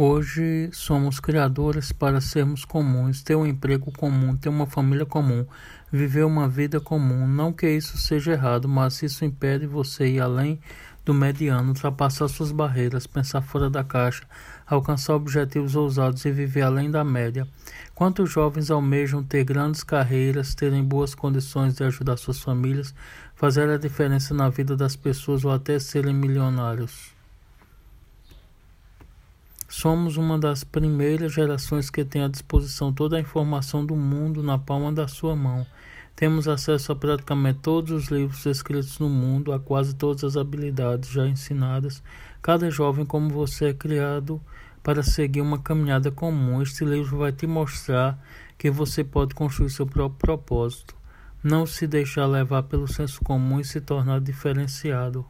Hoje somos criadores para sermos comuns, ter um emprego comum, ter uma família comum, viver uma vida comum. Não que isso seja errado, mas isso impede você ir além do mediano, ultrapassar suas barreiras, pensar fora da caixa, alcançar objetivos ousados e viver além da média. Quantos jovens almejam ter grandes carreiras, terem boas condições de ajudar suas famílias, fazer a diferença na vida das pessoas ou até serem milionários? Somos uma das primeiras gerações que tem à disposição toda a informação do mundo na palma da sua mão. Temos acesso a praticamente todos os livros escritos no mundo, a quase todas as habilidades já ensinadas. Cada jovem como você é criado para seguir uma caminhada comum. Este livro vai te mostrar que você pode construir seu próprio propósito. Não se deixar levar pelo senso comum e se tornar diferenciado.